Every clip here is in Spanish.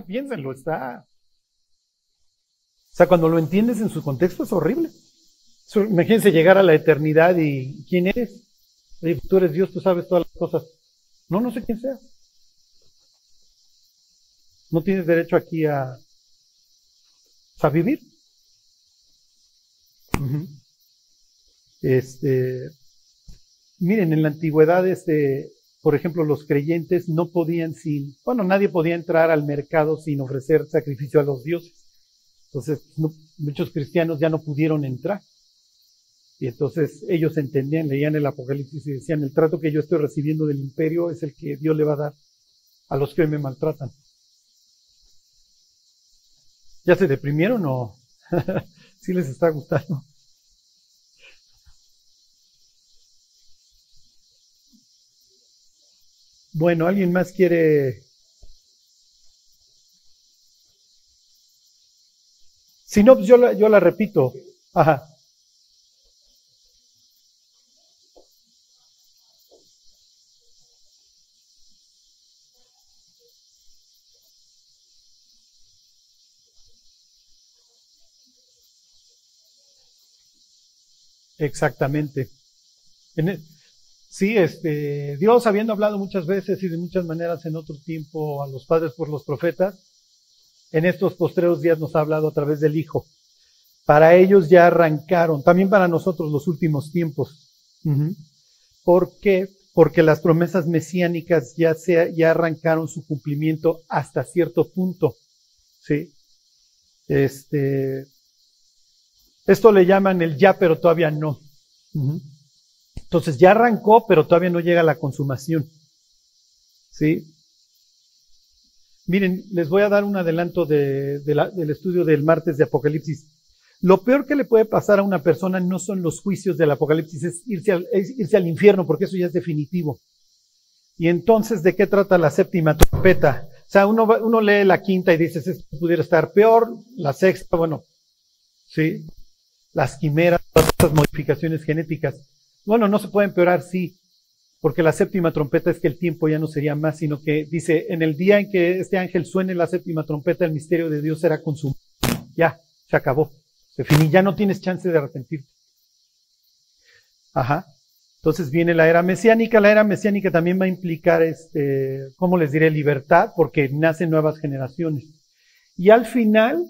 Piénsenlo, está. O sea, cuando lo entiendes en su contexto es horrible. Imagínense llegar a la eternidad y ¿quién eres? tú eres Dios, tú sabes todas las cosas. No, no sé quién sea. No tienes derecho aquí a, a vivir. Este, miren, en la antigüedad, este, por ejemplo, los creyentes no podían sin, bueno, nadie podía entrar al mercado sin ofrecer sacrificio a los dioses. Entonces, muchos cristianos ya no pudieron entrar. Y entonces ellos entendían, leían el Apocalipsis y decían, el trato que yo estoy recibiendo del imperio es el que Dios le va a dar a los que me maltratan. ¿Ya se deprimieron o sí les está gustando? Bueno, ¿alguien más quiere? Si no, pues yo la, yo la repito. Ajá. Exactamente. E, sí, este, Dios habiendo hablado muchas veces y de muchas maneras en otro tiempo a los padres por los profetas, en estos postreros días nos ha hablado a través del Hijo. Para ellos ya arrancaron, también para nosotros los últimos tiempos. ¿Por qué? Porque las promesas mesiánicas ya, se, ya arrancaron su cumplimiento hasta cierto punto. ¿sí? Este, esto le llaman el ya, pero todavía no. Entonces ya arrancó, pero todavía no llega a la consumación. ¿Sí? Miren, les voy a dar un adelanto del estudio del martes de Apocalipsis. Lo peor que le puede pasar a una persona no son los juicios del Apocalipsis, es irse al, irse al infierno, porque eso ya es definitivo. Y entonces, ¿de qué trata la séptima trompeta? O sea, uno, uno lee la quinta y dice, esto pudiera estar peor, la sexta, bueno, sí, las quimeras, todas estas modificaciones genéticas. Bueno, no se puede empeorar, sí, porque la séptima trompeta es que el tiempo ya no sería más, sino que dice, en el día en que este ángel suene la séptima trompeta, el misterio de Dios será consumado. Ya, se acabó. Se finí, ya no tienes chance de arrepentirte. Ajá. Entonces viene la era mesiánica. La era mesiánica también va a implicar, este, ¿cómo les diré? Libertad, porque nacen nuevas generaciones. Y al final,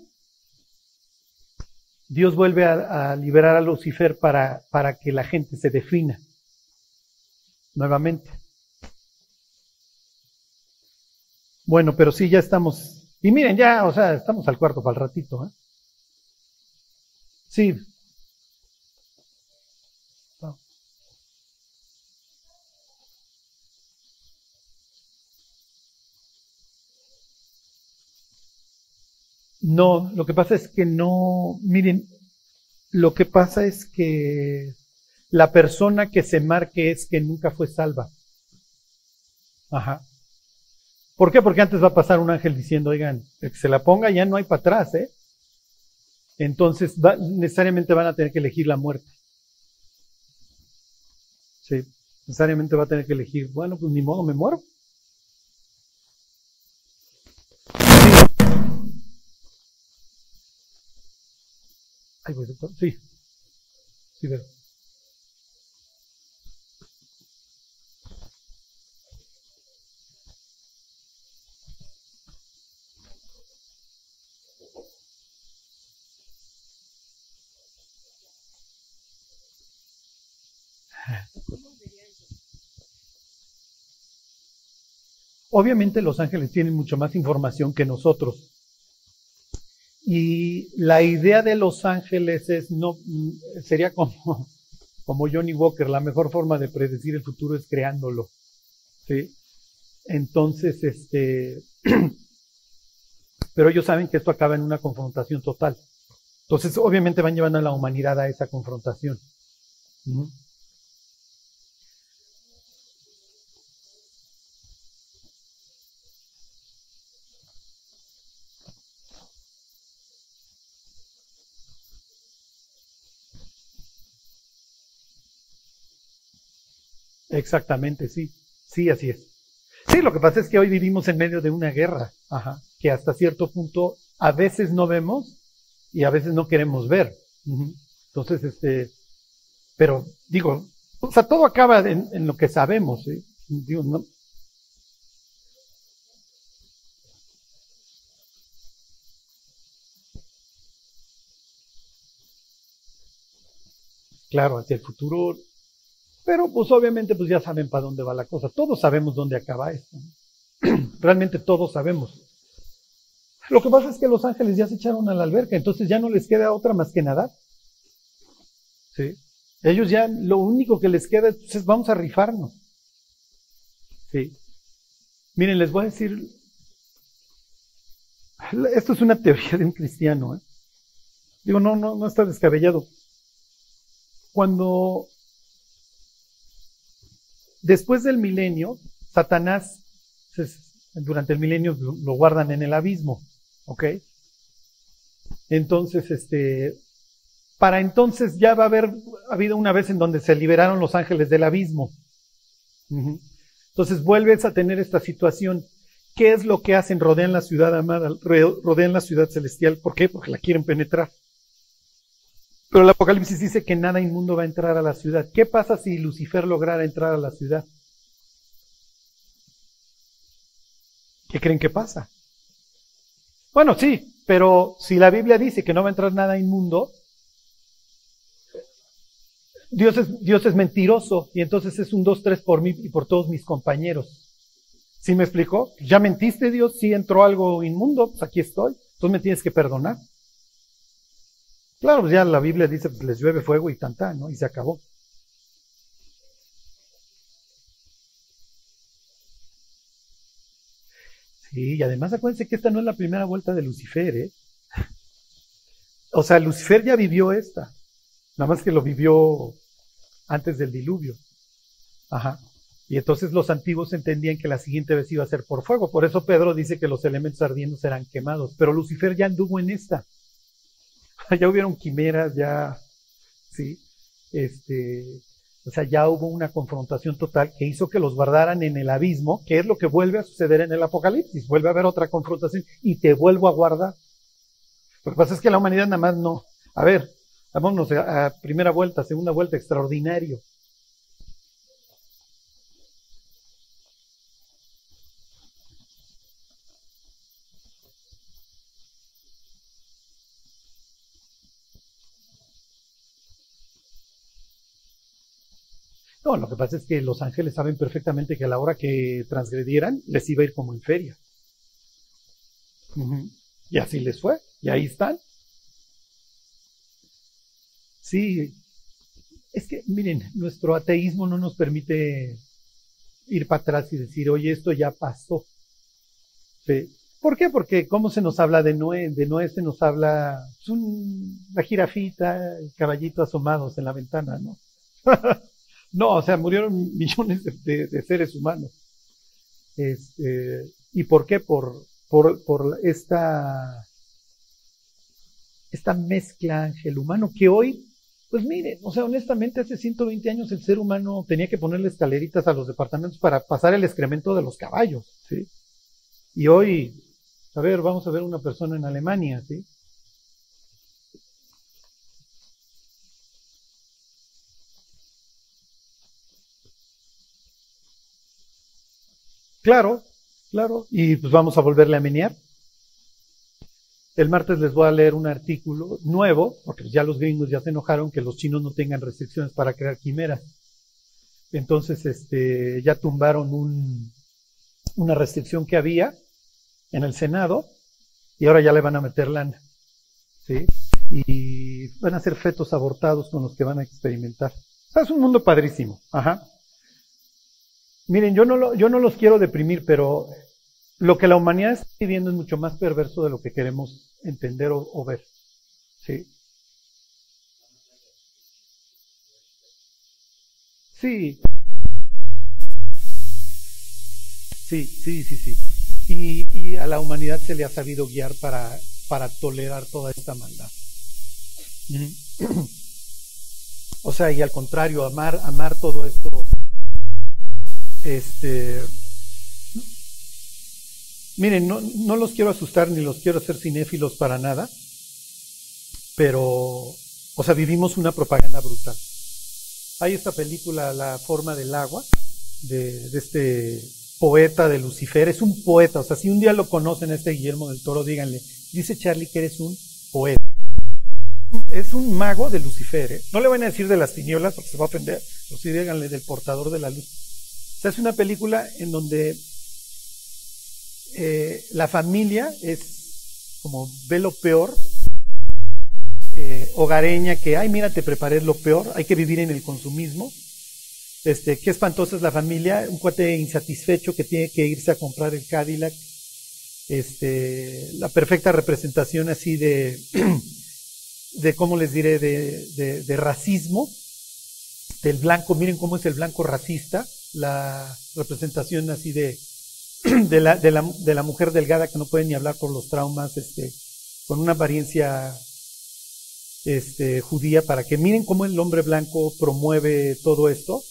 Dios vuelve a, liberar a Lucifer para, para que la gente se defina nuevamente. Bueno, pero sí, ya estamos. Y miren, ya, o sea, estamos al cuarto para el ratito. ¿eh? Sí. No, lo que pasa es que no, miren, lo que pasa es que la persona que se marque es que nunca fue salva. Ajá. ¿Por qué? Porque antes va a pasar un ángel diciendo, oigan, el que se la ponga ya no hay para atrás, ¿eh? Entonces necesariamente van a tener que elegir la muerte. Sí, necesariamente va a tener que elegir, bueno, pues ni modo, me muero. Ay, voy, doctor. Sí. Sí, veo. Obviamente los ángeles tienen mucho más información que nosotros. Y la idea de los ángeles es no sería como, como Johnny Walker, la mejor forma de predecir el futuro es creándolo. ¿sí? Entonces, este, pero ellos saben que esto acaba en una confrontación total. Entonces, obviamente van llevando a la humanidad a esa confrontación. Exactamente, sí. Sí, así es. Sí, lo que pasa es que hoy vivimos en medio de una guerra, Ajá. que hasta cierto punto a veces no vemos y a veces no queremos ver. Entonces, este, pero digo, o sea, todo acaba en, lo que sabemos. ¿sí? Digo, no, claro, hacia el futuro. Pero pues obviamente pues ya saben para dónde va la cosa. Todos sabemos dónde acaba esto. Realmente todos sabemos. Lo que pasa es que los ángeles ya se echaron a la alberca, entonces ya no les queda otra más que nadar. ¿Sí? Ellos ya lo único que les queda es pues, vamos a rifarnos. ¿Sí? Miren, les voy a decir, esto es una teoría de un cristiano. ¿eh? Digo, no, no, no está descabellado cuando después del milenio, Satanás, durante el milenio lo guardan en el abismo, ¿ok? Entonces, este, para entonces ya va a haber habido una vez en donde se liberaron los ángeles del abismo. Entonces vuelves a tener esta situación. ¿Qué es lo que hacen? Rodean la ciudad amada, rodean la ciudad celestial. ¿Por qué? Porque la quieren penetrar. Pero el Apocalipsis dice que nada inmundo va a entrar a la ciudad. ¿Qué pasa si Lucifer lograra entrar a la ciudad? ¿Qué creen que pasa? Bueno, sí, pero si la Biblia dice que no va a entrar nada inmundo, Dios es, Dios es mentiroso y entonces es un 2-3 por mí y por todos mis compañeros. ¿Sí me explicó? Ya mentiste Dios, si entró algo inmundo, pues aquí estoy, entonces me tienes que perdonar. Claro, pues ya la Biblia dice, pues les llueve fuego y tanta, ¿no? Y se acabó. Sí, y además acuérdense que esta no es la primera vuelta de Lucifer, ¿eh? O sea, Lucifer ya vivió esta, nada más que lo vivió antes del diluvio. Ajá. Y entonces los antiguos entendían que la siguiente vez iba a ser por fuego. Por eso Pedro dice que los elementos ardiendo serán quemados. Pero Lucifer ya anduvo en esta. ya hubieron quimeras, ya, sí, este, o sea, ya hubo una confrontación total que hizo que los guardaran en el abismo, que es lo que vuelve a suceder en el Apocalipsis, vuelve a haber otra confrontación y te vuelvo a guardar. Lo que pasa es que la humanidad nada más no. A ver, vámonos a primera vuelta, segunda vuelta, extraordinario. Lo que pasa es que los ángeles saben perfectamente que a la hora que transgredieran les iba a ir como en feria. Y así les fue, y ahí están. Sí, es que miren, nuestro ateísmo no nos permite ir para atrás y decir, oye, esto ya pasó. ¿Por qué? Porque cómo se nos habla de Noé, de Noé se nos habla pues, la jirafita, el caballito asomados en la ventana, ¿no? No, o sea, murieron millones de, seres humanos. Este, ¿Y por qué? Por, por, esta, esta mezcla ángel humano que hoy, pues miren, o sea, honestamente hace 120 años el ser humano tenía que ponerle escaleritas a los departamentos para pasar el excremento de los caballos, ¿sí? Y hoy, a ver, vamos a ver una persona en Alemania, ¿sí? Claro, claro. Y pues vamos a volverle a menear. El martes les voy a leer un artículo nuevo, porque ya los gringos ya se enojaron que los chinos no tengan restricciones para crear quimeras. Entonces, este, ya tumbaron un, una restricción que había en el Senado y ahora ya le van a meter lana. ¿sí? Y van a ser fetos abortados con los que van a experimentar. es un mundo padrísimo. Ajá. Miren, yo no, yo no los quiero deprimir, pero lo que la humanidad está viviendo es mucho más perverso de lo que queremos entender o, ver. Sí. Sí. Sí, sí, sí, sí. Y, a la humanidad se le ha sabido guiar para, para tolerar toda esta maldad. O sea, y al contrario, amar, amar todo esto este, Miren, no, los quiero asustar ni los quiero hacer cinéfilos para nada, pero, o sea, vivimos una propaganda brutal. Hay esta película, La forma del agua, de, este poeta de Lucifer, es un poeta, o sea, si un día lo conocen este Guillermo del Toro, díganle, dice Charlie que eres un poeta. Es un mago de Lucifer, ¿eh? no le van a decir de las tinieblas porque se va a ofender, o sí díganle del portador de la luz. Sea, es una película en donde eh, la familia es como ve lo peor, eh, hogareña, que, ay, mira, te preparé lo peor, hay que vivir en el consumismo. Este, qué espantosa es la familia, un cuate insatisfecho que tiene que irse a comprar el Cadillac, este, la perfecta representación así de, de cómo les diré, de racismo, del blanco, miren cómo es el blanco racista, la representación así de, de la, de la, de la mujer delgada que no puede ni hablar por los traumas, este, con una apariencia este, judía, para que miren cómo el hombre blanco promueve todo esto.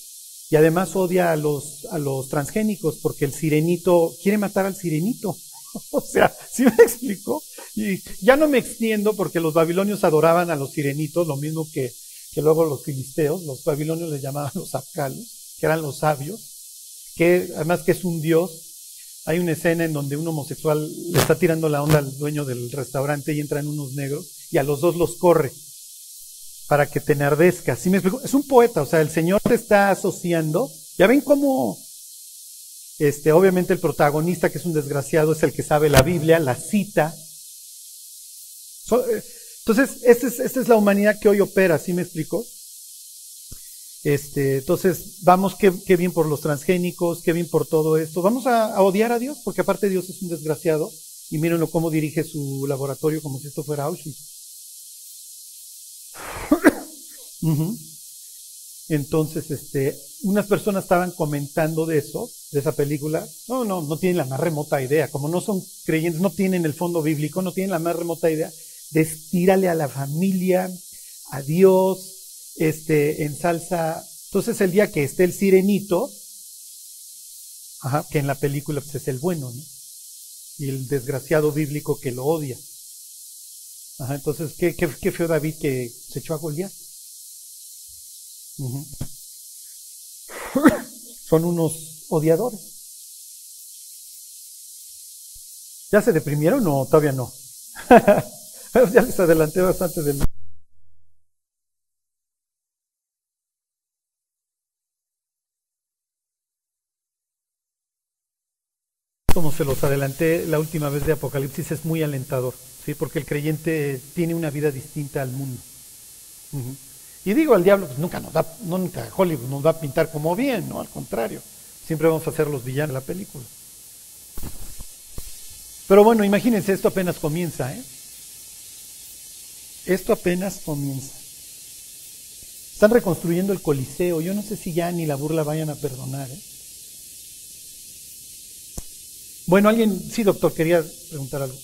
Y además odia a los, a los transgénicos, porque el sirenito quiere matar al sirenito. o sea, ¿sí me explico? Y ya no me extiendo porque los babilonios adoraban a los sirenitos, lo mismo que, que luego los filisteos, los babilonios les llamaban los apcalos, que eran los sabios, que además que es un dios, hay una escena en donde un homosexual le está tirando la onda al dueño del restaurante y entran unos negros y a los dos los corre para que te enardezcas. ¿Sí me explico? Es un poeta, o sea, el Señor te está asociando. Ya ven cómo, este, obviamente el protagonista, que es un desgraciado, es el que sabe la Biblia, la cita. Eh, entonces, esta es, esta es la humanidad que hoy opera, ¿sí me explico? Este, entonces, vamos, qué, bien por los transgénicos, qué bien por todo esto. Vamos a, odiar a Dios, porque aparte Dios es un desgraciado, y mírenlo cómo dirige su laboratorio como si esto fuera Auschwitz. Entonces, este, unas personas estaban comentando de eso, de esa película. No, no, no tienen la más remota idea. Como no son creyentes, no tienen el fondo bíblico, no tienen la más remota idea. Destírale a la familia, a Dios, este, en salsa. Entonces, el día que esté el sirenito, que en la película pues, es el bueno, ¿no? Y el desgraciado bíblico que lo odia. Ajá, entonces, ¿qué, qué, feo David que se echó a Goliat? Son unos odiadores. ¿Ya se deprimieron o todavía no? ya les adelanté bastante del... Como se los adelanté la última vez de Apocalipsis, es muy alentador, ¿sí? porque el creyente tiene una vida distinta al mundo. Y digo, al diablo, pues nunca nos da, nunca Hollywood nos va a pintar como bien, ¿no? Al contrario, siempre vamos a ser los villanos de la película. Pero bueno, imagínense, esto apenas comienza, ¿eh? Esto apenas comienza. Están reconstruyendo el Coliseo, yo no sé si ya ni la burla vayan a perdonar, ¿eh? Bueno, alguien, sí, doctor, quería preguntar algo.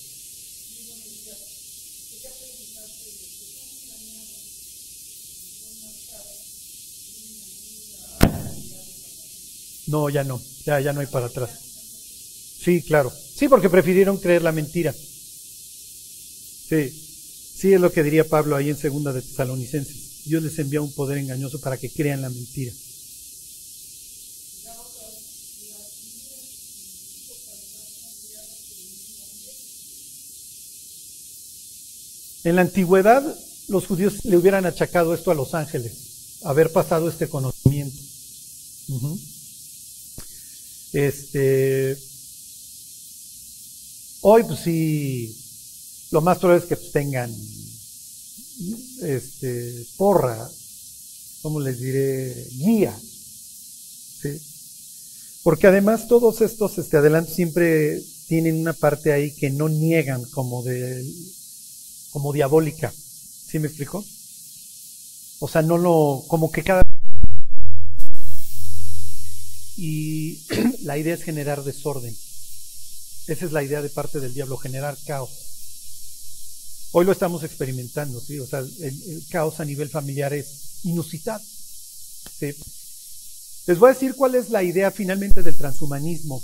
No, ya no, ya, ya no hay para atrás. Sí, claro. Sí, porque prefirieron creer la mentira. Sí, sí es lo que diría Pablo ahí en segunda de Tesalonicenses. Dios les envía un poder engañoso para que crean la mentira. En la antigüedad, los judíos le hubieran achacado esto a los ángeles, haber pasado este conocimiento. Este, hoy pues sí, lo más probable es que tengan este, porra, ¿cómo les diré? Guía. Porque además todos estos este, adelantos siempre tienen una parte ahí que no niegan como de como diabólica. ¿Sí me explico? O sea, no lo, como que cada y la idea es generar desorden. Esa es la idea de parte del diablo, generar caos. Hoy lo estamos experimentando, ¿sí? O sea, el, caos a nivel familiar es inusitado. ¿sí? Les voy a decir cuál es la idea finalmente del transhumanismo.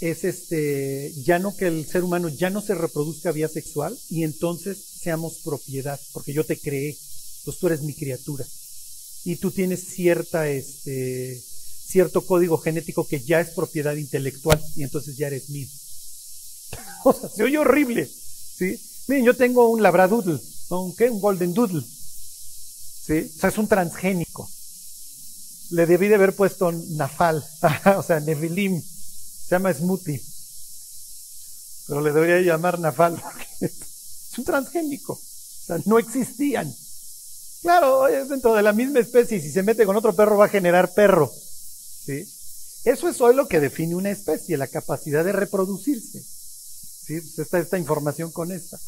Es este, ya no que el ser humano ya no se reproduzca vía sexual y entonces seamos propiedad, porque yo te creé, pues tú eres mi criatura y tú tienes cierta, este, cierto código genético que ya es propiedad intelectual y entonces ya eres mío. o sea, se oye horrible, ¿sí? Miren, yo tengo un labradoodle, ¿no? ¿Un qué? Un golden doodle, ¿sí? O sea, es un transgénico. Le debí de haber puesto Nafal, o sea, Nevilim, se llama Smoothie, pero le debería llamar Nafal porque es un transgénico, o sea, no existían. Claro, es dentro de la misma especie y si se mete con otro perro va a generar perro. ¿sí? Eso es hoy lo que define una especie, la capacidad de reproducirse. ¿sí? Está esta información con esta.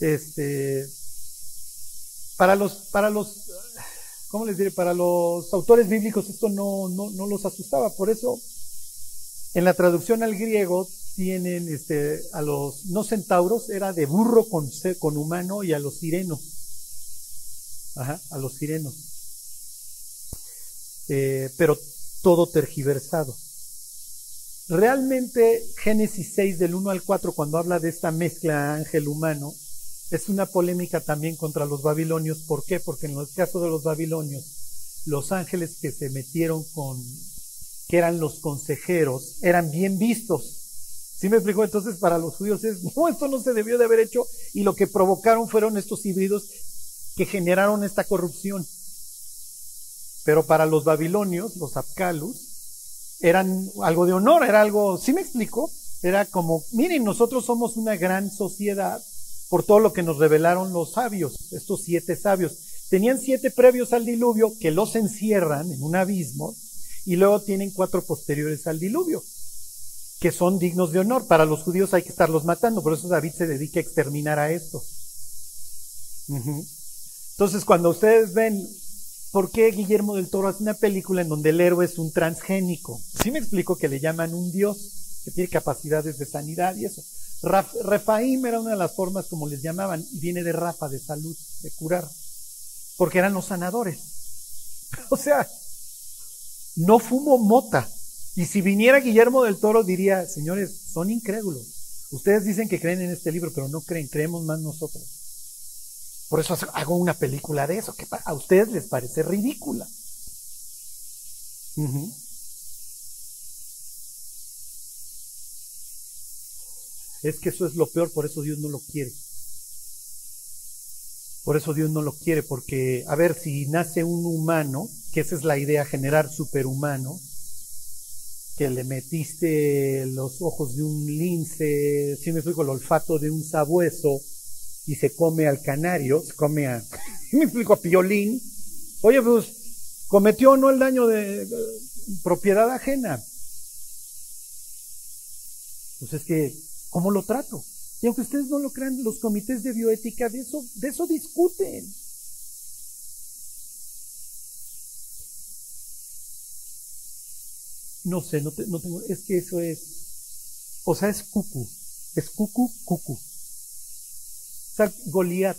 Este, para los, para los, ¿cómo les diré? Para los autores bíblicos esto no, no, no los asustaba. Por eso, en la traducción al griego tienen este, a los no centauros, era de burro con, con humano y a los sirenos Ajá, a los sirenos. Eh, pero todo tergiversado. Realmente Génesis 6 del 1 al 4, cuando habla de esta mezcla ángel-humano, es una polémica también contra los babilonios. ¿Por qué? Porque en el caso de los babilonios, los ángeles que se metieron con, que eran los consejeros, eran bien vistos. ¿Sí me explico? Entonces para los judíos es, no, esto no se debió de haber hecho y lo que provocaron fueron estos híbridos que generaron esta corrupción. Pero para los babilonios, los Apkalus, eran algo de honor, era algo, ¿sí me explico? Era como, miren, nosotros somos una gran sociedad por todo lo que nos revelaron los sabios, estos siete sabios. Tenían siete previos al diluvio que los encierran en un abismo y luego tienen cuatro posteriores al diluvio, que son dignos de honor. Para los judíos hay que estarlos matando, por eso David se dedica a exterminar a estos. Entonces, cuando ustedes ven por qué Guillermo del Toro hace una película en donde el héroe es un transgénico, sí me explico que le llaman un dios, que tiene capacidades de sanidad y eso. Rafaim era una de las formas como les llamaban, y viene de Rafa, de salud, de curar, porque eran los sanadores. O sea, no fumo mota. Y si viniera Guillermo del Toro diría, señores, son incrédulos. Ustedes dicen que creen en este libro, pero no creen, creemos más nosotros. Por eso hago una película de eso, que a ustedes les parece ridícula. Es que eso es lo peor, por eso Dios no lo quiere. Por eso Dios no lo quiere, porque, a ver, si nace un humano, que esa es la idea, generar superhumano, que le metiste los ojos de un lince, si me explico, el olfato de un sabueso, y se come al canario, se come a, me explico, a piolín. Oye, pues, cometió no el daño de, propiedad ajena. Pues es que, ¿cómo lo trato? Y aunque ustedes no lo crean, los comités de bioética de eso, de eso discuten. No sé, no, no tengo, es que eso es, o sea, es cucu, es cucu, cucu. Goliat.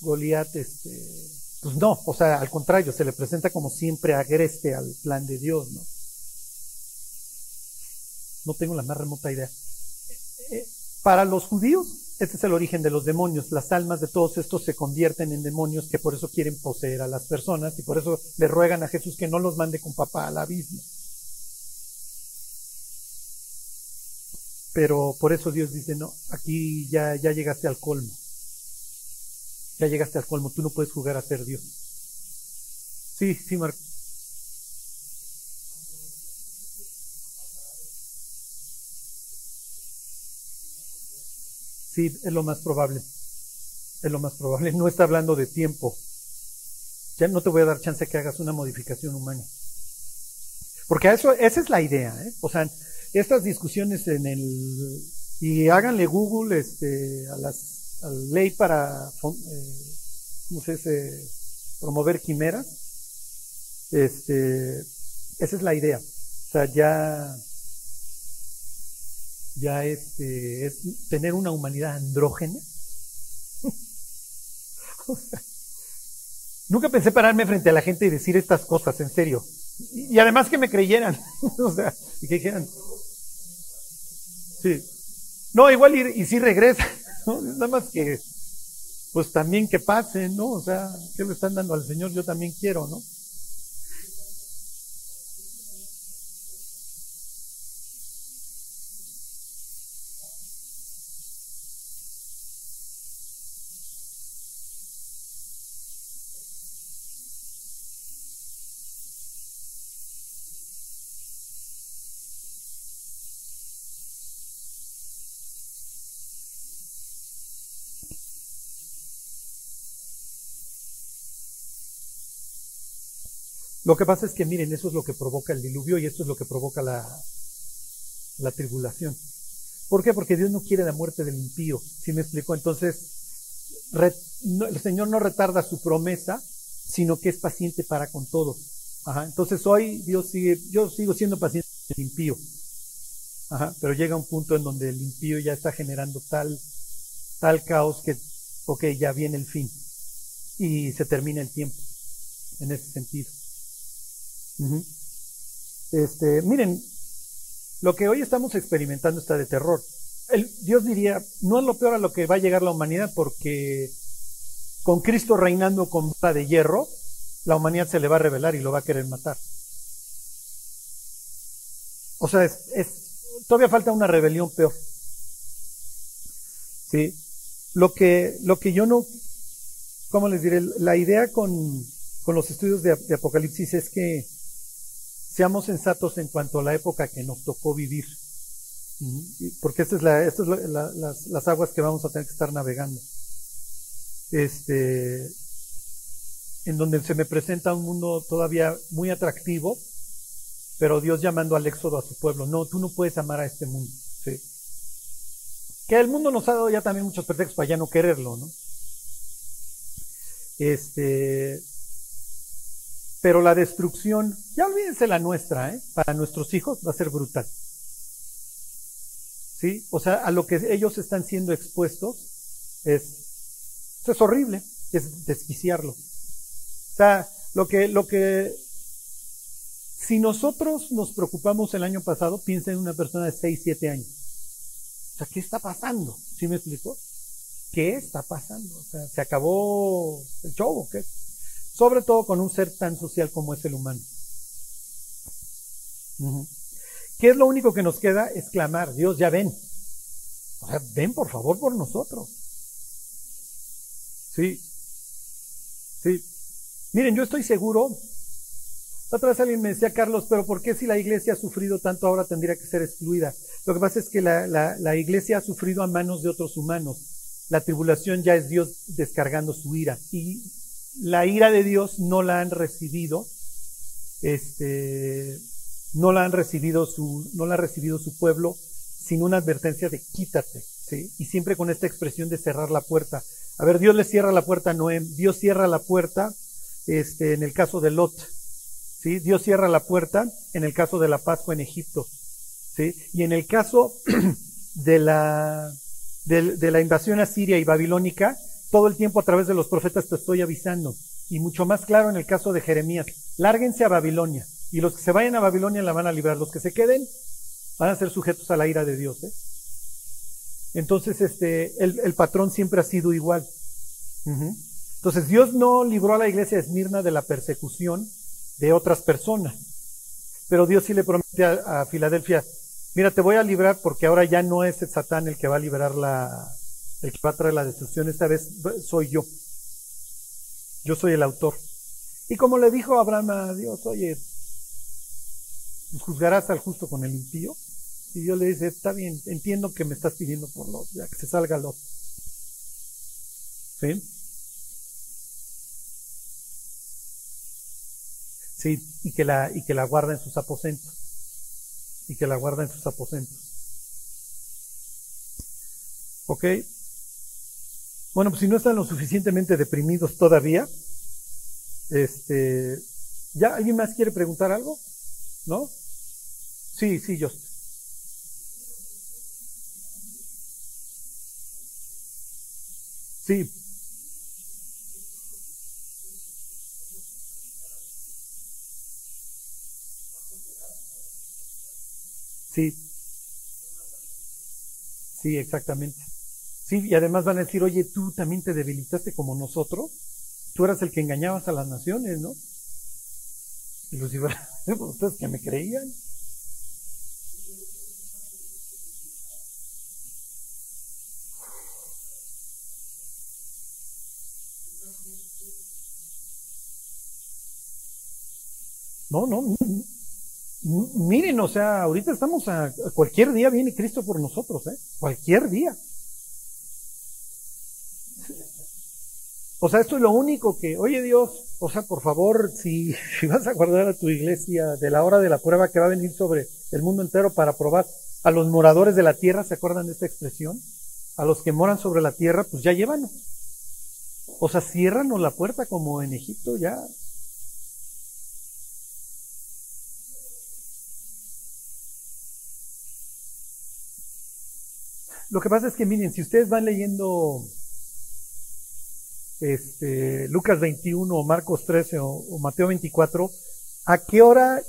Goliat, este, pues no, o sea, al contrario, se le presenta como siempre agreste al plan de Dios, ¿no? No tengo la más remota idea. Eh, eh, para los judíos, este es el origen de los demonios. Las almas de todos estos se convierten en demonios que por eso quieren poseer a las personas y por eso le ruegan a Jesús que no los mande con papá al abismo. Pero por eso Dios dice, no, aquí ya, ya llegaste al colmo. Ya llegaste al colmo, tú no puedes jugar a ser Dios. Sí, sí, Marco. Sí, es lo más probable. Es lo más probable. No está hablando de tiempo. Ya no te voy a dar chance que hagas una modificación humana. Porque eso, esa es la idea. ¿eh? O sea, estas discusiones en el y háganle Google este a las la ley para eh, ¿cómo se dice? promover quimeras este esa es la idea o sea ya ya este es tener una humanidad andrógena nunca pensé pararme frente a la gente y decir estas cosas en serio Y, además que me creyeran, o sea, y que dijeran, sí, no, igual y, y sí regresa, nada más que, pues también que pase, ¿no? O sea, ¿qué le están dando al Señor? Yo también quiero, ¿no? Lo que pasa es que, miren, eso es lo que provoca el diluvio y esto es lo que provoca la, la tribulación. ¿Por qué? Porque Dios no quiere la muerte del impío. ¿Sí me explico? Entonces, el Señor no retarda su promesa, sino que es paciente para con todos. Entonces hoy Dios sigue, yo sigo siendo paciente con el impío. Ajá. Pero llega un punto en donde el impío ya está generando tal, tal caos que, ok, ya viene el fin. Y se termina el tiempo en ese sentido. Este, miren, lo que hoy estamos experimentando está de terror. El, Dios diría, no es lo peor a lo que va a llegar la humanidad porque con Cristo reinando con vara de hierro, la humanidad se le va a revelar y lo va a querer matar. O sea, es, todavía falta una rebelión peor. Sí. Lo que, lo que yo no, ¿cómo les diré? La idea con, con los estudios de Apocalipsis es que seamos sensatos en cuanto a la época que nos tocó vivir, porque estas es las, aguas que vamos a tener que estar navegando. Este, en donde se me presenta un mundo todavía muy atractivo, pero Dios llamando al éxodo a su pueblo. No, tú no puedes amar a este mundo. Que el mundo nos ha dado ya también muchos pretextos para ya no quererlo, ¿no? Este, pero la destrucción, ya olvídense la nuestra, ¿eh? para nuestros hijos va a ser brutal. ¿Sí? O sea, a lo que ellos están siendo expuestos es, es horrible, es desquiciarlo. O sea, lo que, lo que, si nosotros nos preocupamos el año pasado, piensa en una persona de 6, 7 años. O sea, ¿qué está pasando? ¿Sí me explico? ¿Qué está pasando? O sea, ¿se acabó el show qué? Sobre todo con un ser tan social como es el humano. ¿Qué es lo único que nos queda? Es clamar, Dios, ya ven. Ven por favor por nosotros. Sí. Sí. Miren, yo estoy seguro. Otra vez alguien me decía, Carlos, pero ¿por qué si la iglesia ha sufrido tanto ahora tendría que ser excluida? Lo que pasa es que la, la iglesia ha sufrido a manos de otros humanos. La tribulación ya es Dios descargando su ira. Y la ira de Dios no la han recibido, este, no la han recibido su, no la ha recibido su pueblo sin una advertencia de quítate, ¿sí? Y siempre con esta expresión de cerrar la puerta. A ver, Dios le cierra la puerta a Noé, Dios cierra la puerta, este, en el caso de Lot, ¿sí? Dios cierra la puerta en el caso de la Pascua en Egipto, ¿sí? Y en el caso de la, de, de la invasión asiria y babilónica, todo el tiempo a través de los profetas te estoy avisando. Y mucho más claro en el caso de Jeremías. Lárguense a Babilonia. Y los que se vayan a Babilonia la van a librar. Los que se queden van a ser sujetos a la ira de Dios. ¿eh? Entonces, este, el, patrón siempre ha sido igual. Entonces, Dios no libró a la iglesia de Esmirna de la persecución de otras personas. Pero Dios sí le promete a, a Filadelfia, mira, te voy a librar porque ahora ya no es el Satán el que va a liberar la, el que va a traer la destrucción esta vez soy yo. Yo soy el autor. Y como le dijo Abraham a Dios, oye, ¿juzgarás al justo con el impío? Y Dios le dice, está bien, entiendo que me estás pidiendo por Lot, ya que se salga Lot. ¿Sí? Sí, y que la, y que la guarda en sus aposentos. Y que la guarda en sus aposentos. ¿Ok? Bueno, pues si no están lo suficientemente deprimidos todavía, este, ¿ya alguien más quiere preguntar algo? ¿No? Sí, sí, yo. Sí. Sí. Sí, exactamente. Sí, y además van a decir, oye, tú también te debilitaste como nosotros. Tú eras el que engañabas a las naciones, ¿no? Y los ustedes que me creían. No, no, miren, o sea, ahorita estamos a, cualquier día viene Cristo por nosotros, ¿eh? Cualquier día. O sea, esto es lo único que, oye Dios, o sea, por favor, si, si vas a guardar a tu iglesia de la hora de la prueba que va a venir sobre el mundo entero para probar a los moradores de la tierra, ¿se acuerdan de esta expresión? A los que moran sobre la tierra, pues ya llévanos. O sea, ciérranos la puerta como en Egipto, ya, Lo que pasa es que miren, si ustedes van leyendo este, Lucas 21 o Marcos 13 o, Mateo 24, ¿a qué hora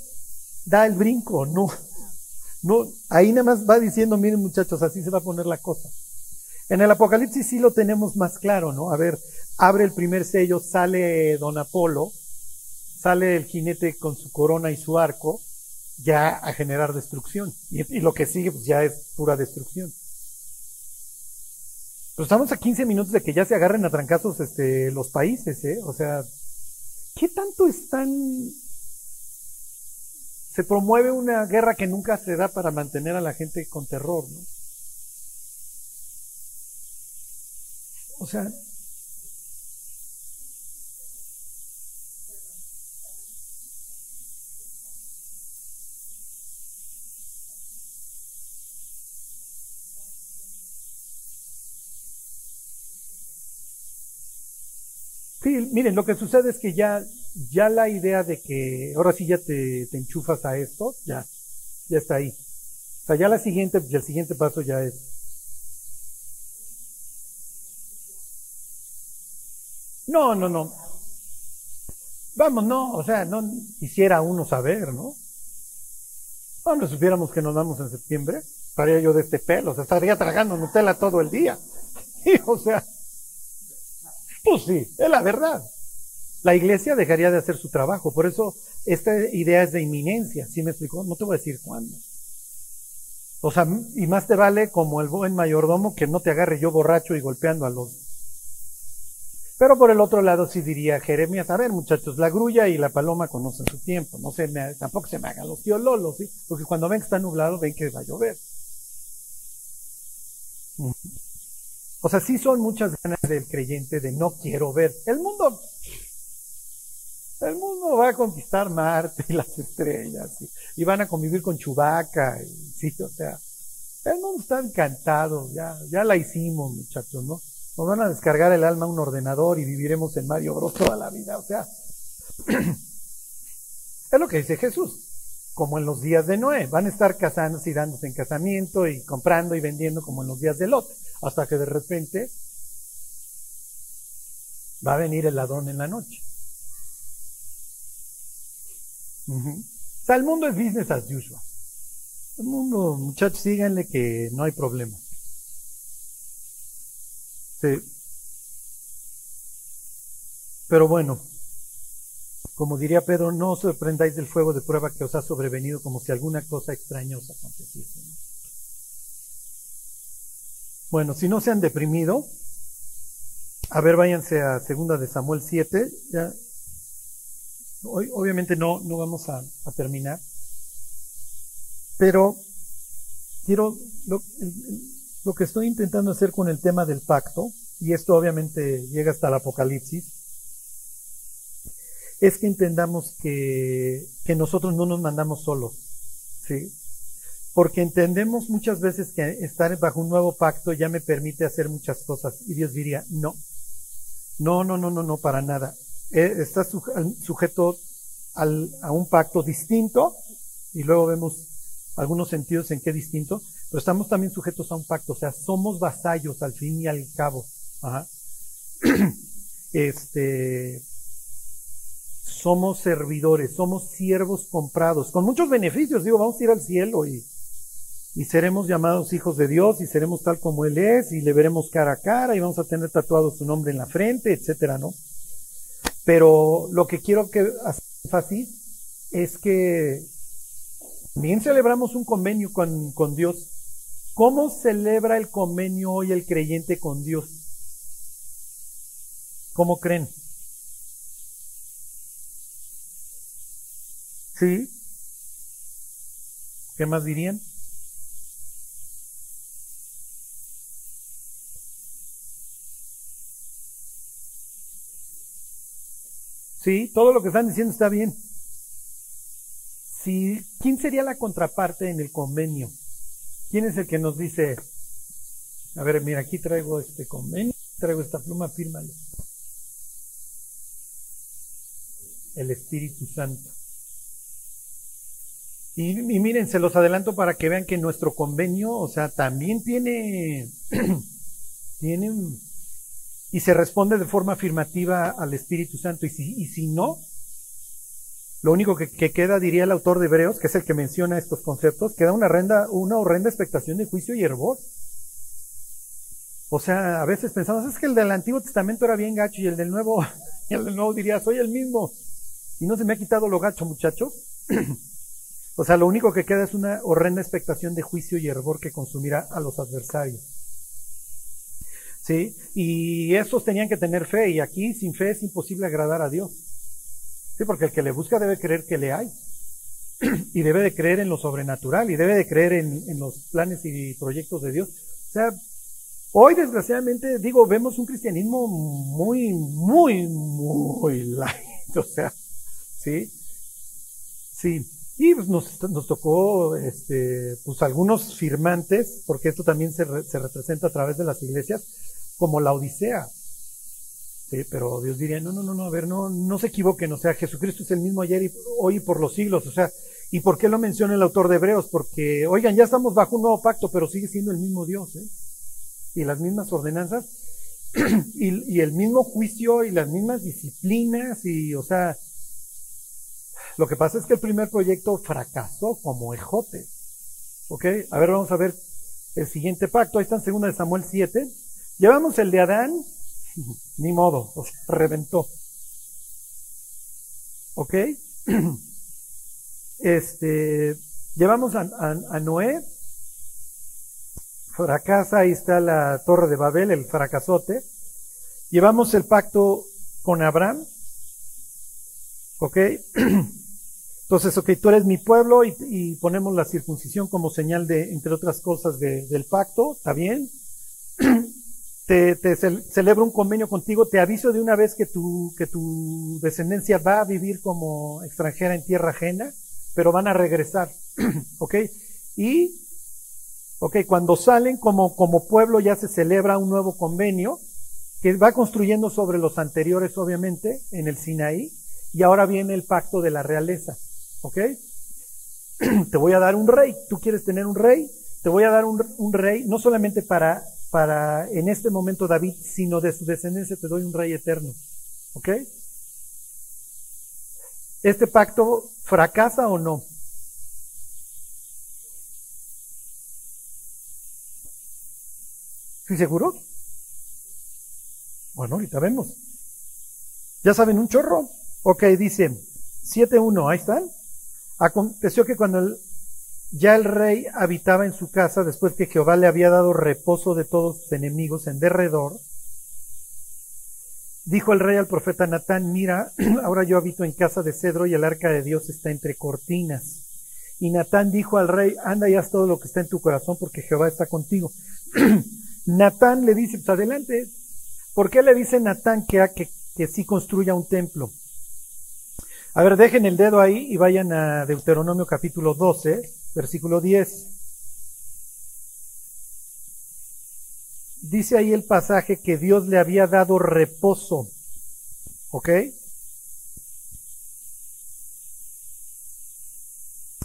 da el brinco? No, no, ahí nada más va diciendo, miren muchachos, así se va a poner la cosa. En el Apocalipsis sí lo tenemos más claro, ¿no? A ver, abre el primer sello, sale Don Apolo, sale el jinete con su corona y su arco, ya a generar destrucción. Y, y lo que sigue, pues ya es pura destrucción. Pero estamos a 15 minutos de que ya se agarren a trancazos este, los países, ¿eh? O sea, ¿qué tanto están... Se promueve una guerra que nunca se da para mantener a la gente con terror, ¿no? O sea, Sí, miren, lo que sucede es que ya, ya la idea de que ahora sí ya te, enchufas a esto, ya, ya está ahí. O sea, ya la siguiente, el siguiente paso ya es. No, no, no. Vamos, no, o sea, no quisiera uno saber, ¿no? Cuando supiéramos que nos vamos en septiembre, estaría yo de este pelo, o sea, estaría tragando Nutella todo el día. Y, o sea, pues sí, es la verdad. La iglesia dejaría de hacer su trabajo. Por eso esta idea es de inminencia. ¿Sí me explicó? No te voy a decir cuándo. O sea, y más te vale como el buen mayordomo que no te agarre yo borracho y golpeando a los. Pero por el otro lado sí diría Jeremías, a ver muchachos, la grulla y la paloma conocen su tiempo, no se me, tampoco se me hagan los tíos lolos, ¿sí? Porque cuando ven que está nublado, ven que va a llover. O sea, sí son muchas ganas del creyente de no quiero ver. El mundo, el mundo va a conquistar Marte y las estrellas y, van a convivir con Chubaca. Y, sí, o sea, el mundo está encantado. Ya, ya la hicimos, muchachos, ¿no? Nos van a descargar el alma a un ordenador y viviremos en Mario Bros toda la vida. O sea, es lo que dice Jesús como en los días de Noé. Van a estar casándose y dándose en casamiento y comprando y vendiendo como en los días de Lot hasta que de repente va a venir el ladrón en la noche. O sea, el mundo es business as usual. El mundo, muchachos, síganle que no hay problema. Sí. Pero bueno, como diría Pedro, no os sorprendáis del fuego de prueba que os ha sobrevenido como si alguna cosa extraña os aconteciese. Bueno, si no se han deprimido, a ver, váyanse a segunda de Samuel 7. Ya, hoy, obviamente no, no vamos a, terminar. Pero quiero, lo, lo que estoy intentando hacer con el tema del pacto, y esto obviamente llega hasta el Apocalipsis, es que entendamos que, que nosotros no nos mandamos solos. ¿sí? Porque entendemos muchas veces que estar bajo un nuevo pacto ya me permite hacer muchas cosas y Dios diría, no, no, no, no, no, no, para nada. Eh, estás sujeto a un pacto distinto y luego vemos algunos sentidos en qué distinto, pero estamos también sujetos a un pacto, o sea, somos vasallos al fin y al cabo. Este, somos servidores, somos siervos comprados, con muchos beneficios, digo, vamos a ir al cielo y y seremos llamados hijos de Dios y seremos tal como Él es y le veremos cara a cara y vamos a tener tatuado su nombre en la frente, etcétera, ¿no? Pero lo que quiero que hacer énfasis es que bien celebramos un convenio con, con Dios. ¿Cómo celebra el convenio hoy el creyente con Dios? ¿Cómo creen? ¿Sí? ¿Qué más dirían? Sí, todo lo que están diciendo está bien. Sí, ¿Quién sería la contraparte en el convenio? ¿Quién es el que nos dice, a ver, mira, aquí traigo este convenio, traigo esta pluma, fírmalo? El Espíritu Santo. Y, y, miren, se los adelanto para que vean que nuestro convenio, o sea, también tiene, tiene y se responde de forma afirmativa al Espíritu Santo. Y si, y si no, lo único que, queda, diría el autor de Hebreos, que es el que menciona estos conceptos, queda una, horrenda, expectación de juicio y hervor. O sea, a veces pensamos, es que el del Antiguo Testamento era bien gacho y el del Nuevo, y el del Nuevo diría, soy el mismo. Y no se me ha quitado lo gacho, muchachos. o sea, lo único que queda es una horrenda expectación de juicio y hervor que consumirá a los adversarios. ¿Sí? Y estos tenían que tener fe, y aquí sin fe es imposible agradar a Dios. Sí, porque el que le busca debe creer que le hay. y debe de creer en lo sobrenatural, y debe de creer en, los planes y proyectos de Dios. O sea, hoy desgraciadamente, digo, vemos un cristianismo muy, muy, muy light. O sea, sí, sí. Y pues nos, nos, tocó, este, pues algunos firmantes, porque esto también se, se representa a través de las iglesias, como la Odisea. Sí, pero Dios diría, no, no, no, no, a ver, no, no se equivoquen, o sea, Jesucristo es el mismo ayer y hoy y por los siglos, o sea, ¿y por qué lo menciona el autor de Hebreos? Porque, oigan, ya estamos bajo un nuevo pacto, pero sigue siendo el mismo Dios, ¿eh? Y las mismas ordenanzas, y, el mismo juicio y las mismas disciplinas, y, o sea, lo que pasa es que el primer proyecto fracasó como ejote. ¿Ok? A ver, vamos a ver el siguiente pacto. Ahí está en 2 de Samuel 7. Llevamos el de Adán, ni modo, sea, reventó. ¿Ok? Este, llevamos a, a, Noé, fracasa, ahí está la torre de Babel, el fracasote. Llevamos el pacto con Abraham, ¿ok? Entonces, ok, tú eres mi pueblo y, ponemos la circuncisión como señal de, entre otras cosas, del pacto, ¿está bien? te, celebro un convenio contigo, te aviso de una vez que tu, que tu descendencia va a vivir como extranjera en tierra ajena, pero van a regresar, ¿ok? Y, ok, cuando salen como, como pueblo ya se celebra un nuevo convenio que va construyendo sobre los anteriores, obviamente, en el Sinaí, y ahora viene el pacto de la realeza, ¿ok? te voy a dar un rey, tú quieres tener un rey, te voy a dar un rey, no solamente para para en este momento David, sino de su descendencia te doy un rey eterno. ¿Ok? ¿Este pacto fracasa o no? ¿Sí seguro? Bueno, ahorita vemos. ¿Ya saben un chorro? Ok, dice 7.1, ahí están. Aconteció que cuando el ya el rey habitaba en su casa después que Jehová le había dado reposo de todos sus enemigos en derredor. Dijo el rey al profeta Natán, mira, ahora yo habito en casa de cedro y el arca de Dios está entre cortinas. Y Natán dijo al rey, anda y haz todo lo que está en tu corazón porque Jehová está contigo. Natán le dice, pues adelante. ¿Por qué le dice Natán que, que, que sí construya un templo? A ver, dejen el dedo ahí y vayan a Deuteronomio capítulo 12 versículo 10. Dice ahí el pasaje que Dios le había dado reposo. ¿Ok?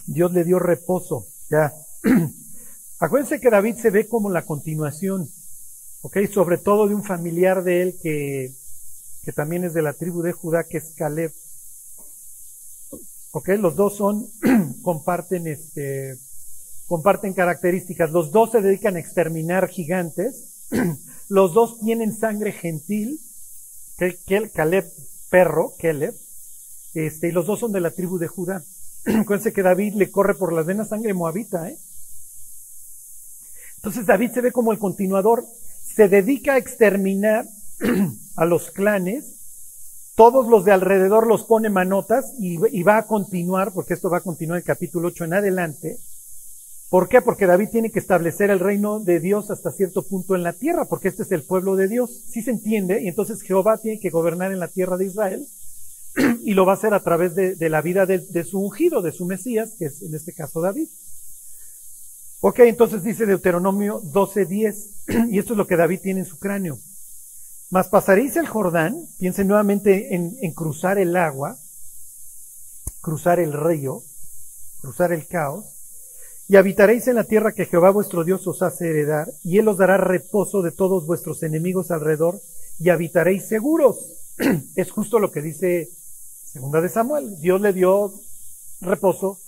Dios le dio reposo. Ya. Acuérdense que David se ve como la continuación. ¿Ok? Sobre todo de un familiar de él que, que también es de la tribu de Judá, que es Caleb. Los dos son, comparten este, comparten características. Los dos se dedican a exterminar gigantes. Los dos tienen sangre gentil. Caleb, perro, Caleb. Este, y los dos son de la tribu de Judá. Acuérdense que David le corre por las venas sangre moabita, ¿eh? Entonces David se ve como el continuador, se dedica a exterminar a los clanes, todos los de alrededor los pone manotas y, va a continuar, porque esto va a continuar el capítulo 8 en adelante. ¿Por qué? Porque David tiene que establecer el reino de Dios hasta cierto punto en la tierra, porque este es el pueblo de Dios. Sí se entiende, y entonces Jehová tiene que gobernar en la tierra de Israel y lo va a hacer a través de, la vida de, su ungido, de su Mesías, que es en este caso David. Ok, entonces dice Deuteronomio 12:10, y esto es lo que David tiene en su cráneo. Mas pasaréis el Jordán, piensen nuevamente en, cruzar el agua, cruzar el río, cruzar el caos, y habitaréis en la tierra que Jehová vuestro Dios os hace heredar, y Él os dará reposo de todos vuestros enemigos alrededor, y habitaréis seguros. es justo lo que dice Segunda de Samuel. Dios le dio reposo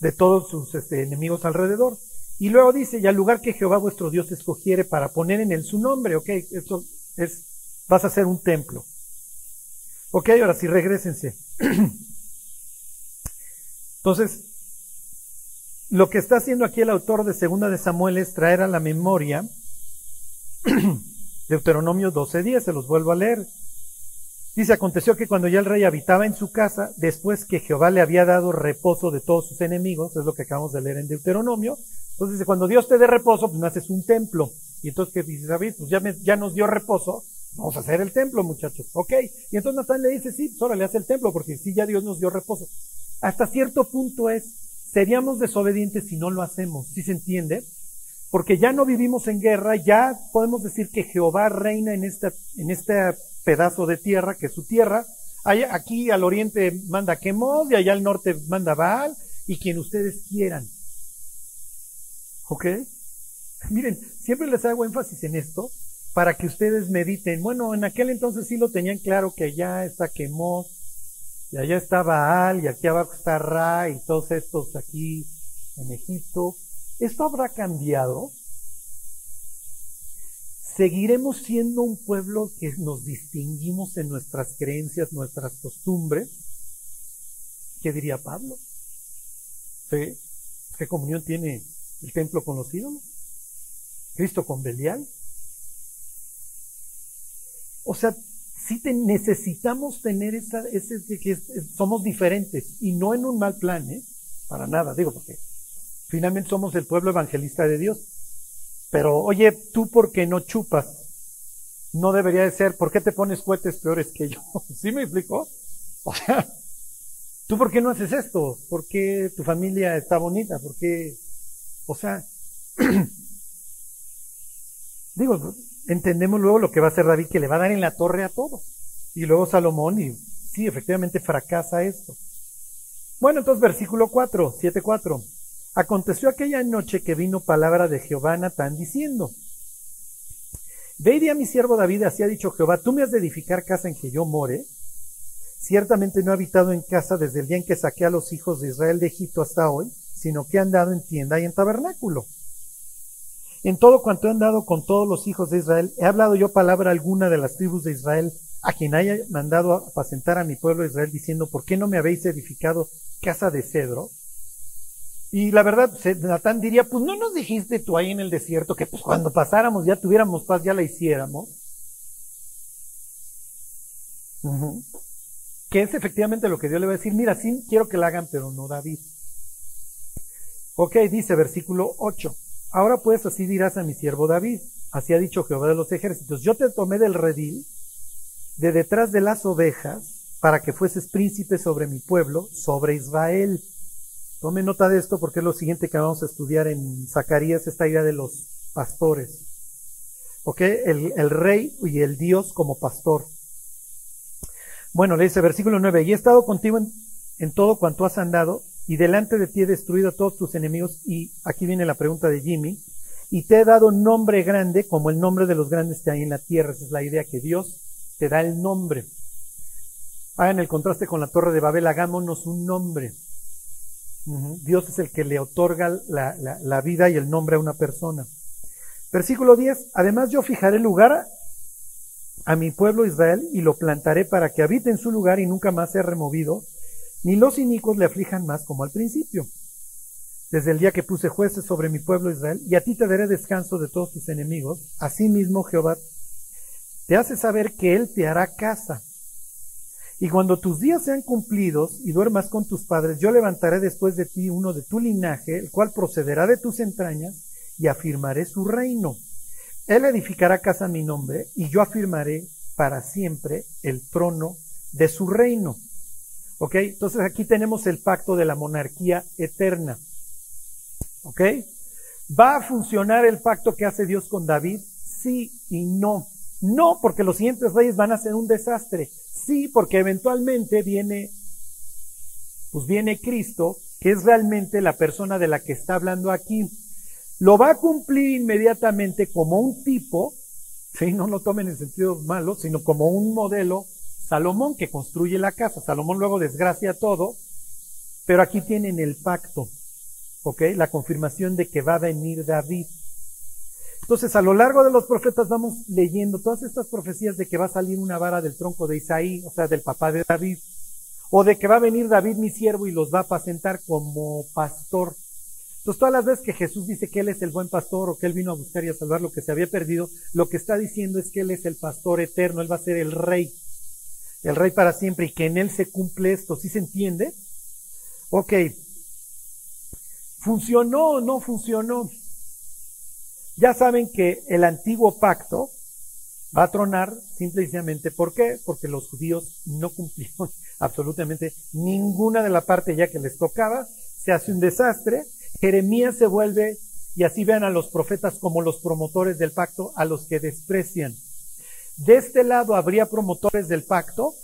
de todos sus este, enemigos alrededor. Y luego dice, y al lugar que Jehová vuestro Dios escogiere para poner en él su nombre, ok, esto es, vas a hacer un templo. Ok, ahora sí, regresense. Entonces, lo que está haciendo aquí el autor de Segunda de Samuel es traer a la memoria Deuteronomio 12.10, se los vuelvo a leer. Dice, aconteció que cuando ya el rey habitaba en su casa, después que Jehová le había dado reposo de todos sus enemigos, es lo que acabamos de leer en Deuteronomio, entonces dice, cuando Dios te dé reposo, pues me haces un templo. Y entonces, ¿qué dice David? Pues ya, ya nos dio reposo, vamos a hacer el templo, muchachos. Ok. Y entonces Natán le dice, sí, pues le hace el templo, porque sí, ya Dios nos dio reposo. Hasta cierto punto es, seríamos desobedientes si no lo hacemos. ¿Sí se entiende? Porque ya no vivimos en guerra, ya podemos decir que Jehová reina en esta, en esta pedazo de tierra, que es su tierra. aquí al oriente manda Quemos y allá al norte manda Baal y quien ustedes quieran. ¿Ok? Miren, siempre les hago énfasis en esto para que ustedes mediten. Bueno, en aquel entonces sí lo tenían claro que allá está Quemos y allá está Baal y aquí abajo está Ra y todos estos aquí en Egipto. ¿Esto habrá cambiado? seguiremos siendo un pueblo que nos distinguimos en nuestras creencias, nuestras costumbres. ¿Qué diría Pablo? ¿Qué comunión tiene el templo con los ídolos? ¿Cristo con Belial? O sea, sí necesitamos tener esa, ese, que somos diferentes y no en un mal plan, ¿eh? Para nada, digo, porque finalmente somos el pueblo evangelista de Dios. Pero oye, tú porque no chupas, no debería de ser, ¿por qué te pones cohetes peores que yo? ¿Sí me explico? O sea, ¿tú por qué no haces esto? ¿Por qué tu familia está bonita? ¿Por qué? O sea, digo, entendemos luego lo que va a hacer David, que le va a dar en la torre a todo. Y luego Salomón, y sí, efectivamente fracasa esto. Bueno, entonces versículo 4, 7, 4. Aconteció aquella noche que vino palabra de Jehová a Natán diciendo, Ve a mi siervo David, así ha dicho Jehová, tú me has de edificar casa en que yo more. Ciertamente no he habitado en casa desde el día en que saqué a los hijos de Israel de Egipto hasta hoy, sino que he andado en tienda y en tabernáculo. En todo cuanto he andado con todos los hijos de Israel, he hablado yo palabra alguna de las tribus de Israel, a quien haya mandado apacentar a mi pueblo Israel, diciendo, ¿por qué no me habéis edificado casa de cedro? Y la verdad, Natán diría, pues no nos dijiste tú ahí en el desierto que pues cuando pasáramos ya tuviéramos paz, ya la hiciéramos. Que es efectivamente lo que Dios le va a decir, mira, sí quiero que la hagan, pero no David. Ok, dice versículo 8. Ahora pues así dirás a mi siervo David, así ha dicho Jehová de los ejércitos, yo te tomé del redil, de detrás de las ovejas, para que fueses príncipe sobre mi pueblo, sobre Israel. Tome nota de esto porque es lo siguiente que vamos a estudiar en Zacarías, esta idea de los pastores. ¿Ok? El, el rey y el Dios como pastor. Bueno, le dice versículo 9, y he estado contigo en, en, todo cuanto has andado, y delante de ti he destruido a todos tus enemigos, y aquí viene la pregunta de Jimmy, y te he dado nombre grande como el nombre de los grandes que hay en la tierra. Esa es la idea que Dios te da el nombre. Hagan el contraste con la torre de Babel, hagámonos un nombre. Dios es el que le otorga la, la, vida y el nombre a una persona. Versículo 10. Además yo fijaré lugar a mi pueblo Israel y lo plantaré para que habite en su lugar y nunca más sea removido, ni los inicuos le aflijan más como al principio. Desde el día que puse jueces sobre mi pueblo Israel, y a ti te daré descanso de todos tus enemigos, asimismo Jehová te hace saber que Él te hará casa y cuando tus días sean cumplidos y duermas con tus padres, yo levantaré después de ti uno de tu linaje, el cual procederá de tus entrañas, y afirmaré su reino. Él edificará casa a mi nombre, y yo afirmaré para siempre el trono de su reino. ¿Ok? Entonces aquí tenemos el pacto de la monarquía eterna. ¿Ok? ¿Va a funcionar el pacto que hace Dios con David? Sí y no. No, porque los siguientes reyes van a ser un desastre. Sí, porque eventualmente viene, pues viene Cristo, que es realmente la persona de la que está hablando aquí. Lo va a cumplir inmediatamente como un tipo, ¿sí? no lo tomen en sentido malo, sino como un modelo, Salomón que construye la casa. Salomón luego desgracia todo, pero aquí tienen el pacto, ¿ok? La confirmación de que va a venir David. Entonces, a lo largo de los profetas vamos leyendo todas estas profecías de que va a salir una vara del tronco de Isaí, o sea, del papá de David, o de que va a venir David mi siervo y los va a apacentar como pastor. Entonces, todas las veces que Jesús dice que Él es el buen pastor o que Él vino a buscar y a salvar lo que se había perdido, lo que está diciendo es que Él es el pastor eterno, Él va a ser el rey, el rey para siempre y que en Él se cumple esto. ¿Sí se entiende? Ok. ¿Funcionó o no funcionó? Ya saben que el antiguo pacto va a tronar simplemente ¿por qué? Porque los judíos no cumplieron absolutamente ninguna de la parte ya que les tocaba, se hace un desastre, Jeremías se vuelve y así vean a los profetas como los promotores del pacto, a los que desprecian. De este lado habría promotores del pacto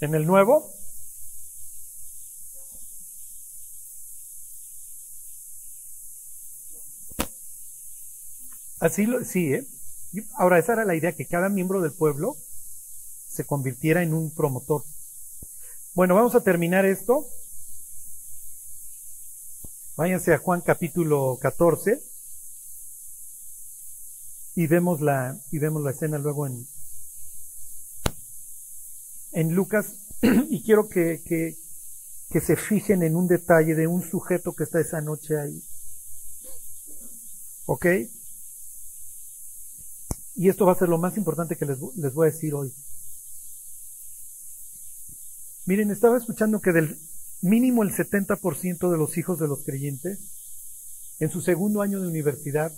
en el nuevo. Así lo, sí, ¿eh? Ahora, esa era la idea, que cada miembro del pueblo se convirtiera en un promotor. Bueno, vamos a terminar esto. Váyanse a Juan capítulo 14 y vemos la, y vemos la escena luego en, en Lucas y quiero que, que, se fijen en un detalle de un sujeto que está esa noche ahí. ¿Ok? Y esto va a ser lo más importante que les, les voy a decir hoy. Miren, estaba escuchando que del mínimo el 70% de los hijos de los creyentes, en su segundo año de universidad,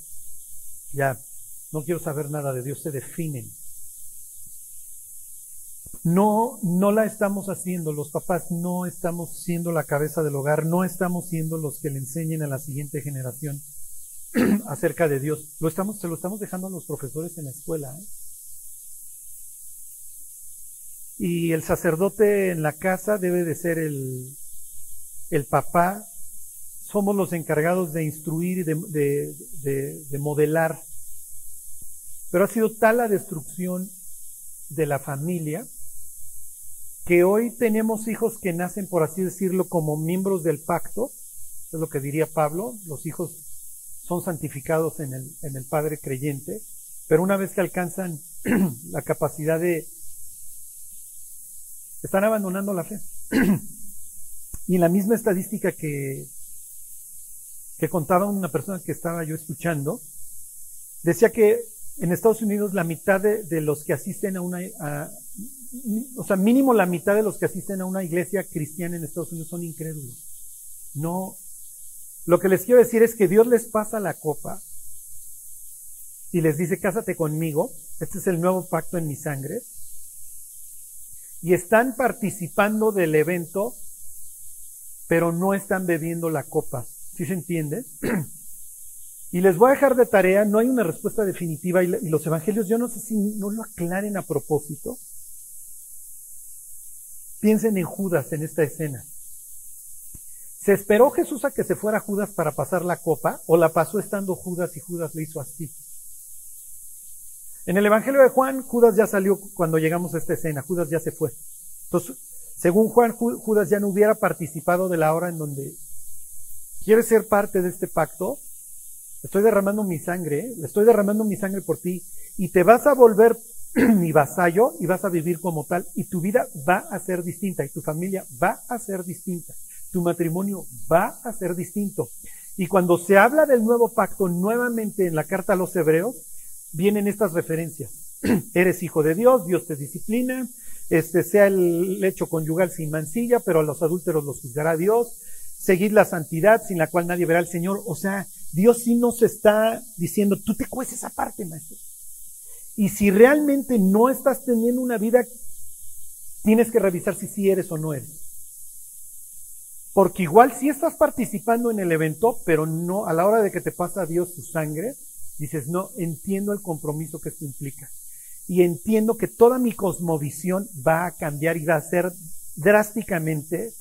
ya no quiero saber nada de Dios, se definen no, no la estamos haciendo, los papás no estamos siendo la cabeza del hogar, no estamos siendo los que le enseñen a la siguiente generación acerca de Dios. Lo estamos, se lo estamos dejando a los profesores en la escuela. ¿eh? Y el sacerdote en la casa debe de ser el, el papá. Somos los encargados de instruir y de, de modelar. Pero ha sido tal la destrucción de la familia que hoy tenemos hijos que nacen, por así decirlo, como miembros del pacto, es lo que diría Pablo, los hijos son santificados en el, en el Padre creyente, pero una vez que alcanzan la capacidad de... están abandonando la fe. y en la misma estadística que, contaba una persona que estaba yo escuchando, decía que en Estados Unidos la mitad de, los que asisten a una, o sea, mínimo la mitad de los que asisten a una iglesia cristiana en Estados Unidos son incrédulos. No, lo que les quiero decir es que Dios les pasa la copa y les dice, cásate conmigo, este es el nuevo pacto en mi sangre, y están participando del evento, pero no están bebiendo la copa. ¿Sí se entiende? Y les voy a dejar de tarea, no hay una respuesta definitiva y los evangelios yo no sé si no lo aclaren a propósito, Piensen en Judas en esta escena. ¿Se esperó Jesús a que se fuera Judas para pasar la copa o la pasó estando Judas y Judas le hizo así? En el Evangelio de Juan, Judas ya salió cuando llegamos a esta escena, Judas ya se fue. Entonces, según Juan, Judas ya no hubiera participado de la hora en donde quiere ser parte de este pacto. Estoy derramando mi sangre, ¿eh? estoy derramando mi sangre por ti y te vas a volver mi vasallo y vas a vivir como tal y tu vida va a ser distinta y tu familia va a ser distinta. Tu matrimonio va a ser distinto. Y cuando se habla del nuevo pacto nuevamente en la carta a los hebreos, vienen estas referencias. Eres hijo de Dios, Dios te disciplina, este sea el hecho conyugal sin mancilla, pero a los adúlteros los juzgará Dios. Seguid la santidad sin la cual nadie verá al Señor. O sea, Dios sí nos está diciendo, tú te cueces esa parte, maestro. Y si realmente no estás teniendo una vida, tienes que revisar si sí eres o no eres. Porque igual si estás participando en el evento, pero no a la hora de que te pasa Dios su sangre, Dices, no, entiendo el compromiso que esto implica. Y entiendo que toda mi cosmovisión va a cambiar y va a ser drásticamente,